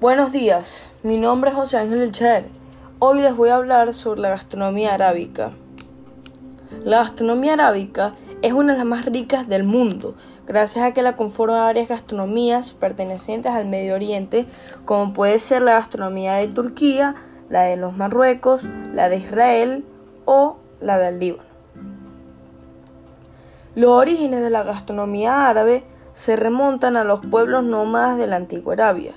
Buenos días, mi nombre es José Ángel Elchaer. Hoy les voy a hablar sobre la gastronomía arábica. La gastronomía arábica es una de las más ricas del mundo, gracias a que la conforman varias gastronomías pertenecientes al Medio Oriente, como puede ser la gastronomía de Turquía, la de los Marruecos, la de Israel o la del Líbano. Los orígenes de la gastronomía árabe se remontan a los pueblos nómadas de la antigua Arabia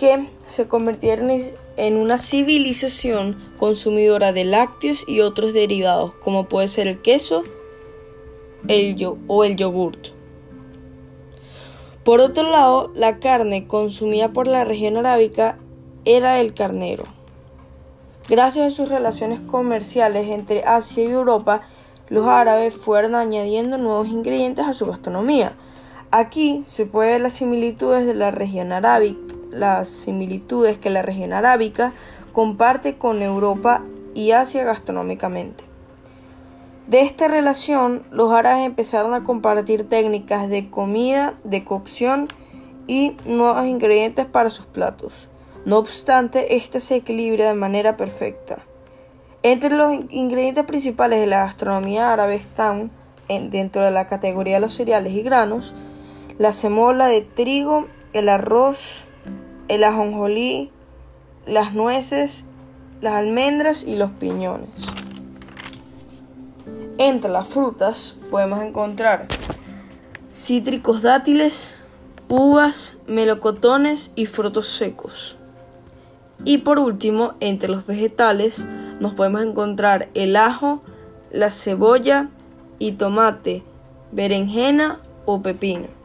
que se convirtieron en una civilización consumidora de lácteos y otros derivados, como puede ser el queso o el yogurt. Por otro lado, la carne consumida por la región arábica era el carnero. Gracias a sus relaciones comerciales entre Asia y Europa, los árabes fueron añadiendo nuevos ingredientes a su gastronomía. Aquí se puede ver las similitudes de la región arábica las similitudes que la región arábica comparte con Europa y Asia gastronómicamente. De esta relación, los árabes empezaron a compartir técnicas de comida, de cocción y nuevos ingredientes para sus platos. No obstante, este se equilibra de manera perfecta. Entre los ingredientes principales de la gastronomía árabe están, dentro de la categoría de los cereales y granos, la semola de trigo, el arroz, el ajonjolí, las nueces, las almendras y los piñones. Entre las frutas podemos encontrar cítricos dátiles, uvas, melocotones y frutos secos. Y por último, entre los vegetales nos podemos encontrar el ajo, la cebolla y tomate, berenjena o pepino.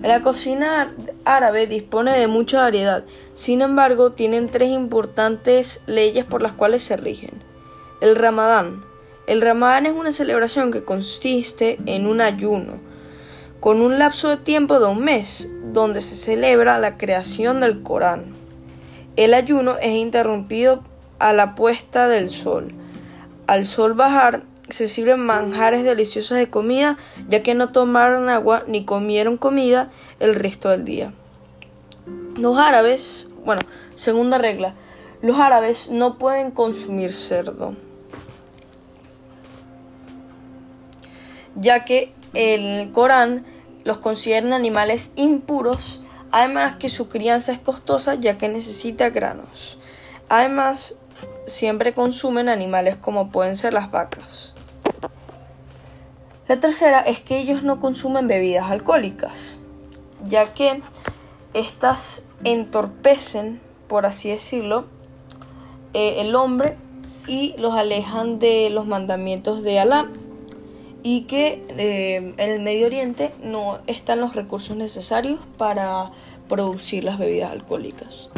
La cocina árabe dispone de mucha variedad, sin embargo tienen tres importantes leyes por las cuales se rigen. El Ramadán. El Ramadán es una celebración que consiste en un ayuno, con un lapso de tiempo de un mes, donde se celebra la creación del Corán. El ayuno es interrumpido a la puesta del sol. Al sol bajar, se sirven manjares deliciosos de comida, ya que no tomaron agua ni comieron comida el resto del día. Los árabes, bueno, segunda regla, los árabes no pueden consumir cerdo, ya que el Corán los considera animales impuros, además que su crianza es costosa ya que necesita granos. Además, siempre consumen animales como pueden ser las vacas. La tercera es que ellos no consumen bebidas alcohólicas, ya que estas entorpecen, por así decirlo, eh, el hombre y los alejan de los mandamientos de Alá y que eh, en el Medio Oriente no están los recursos necesarios para producir las bebidas alcohólicas.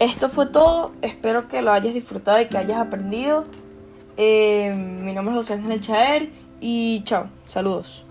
Esto fue todo, espero que lo hayas disfrutado y que hayas aprendido. Eh, mi nombre es José Ángel Chaer y chao, saludos.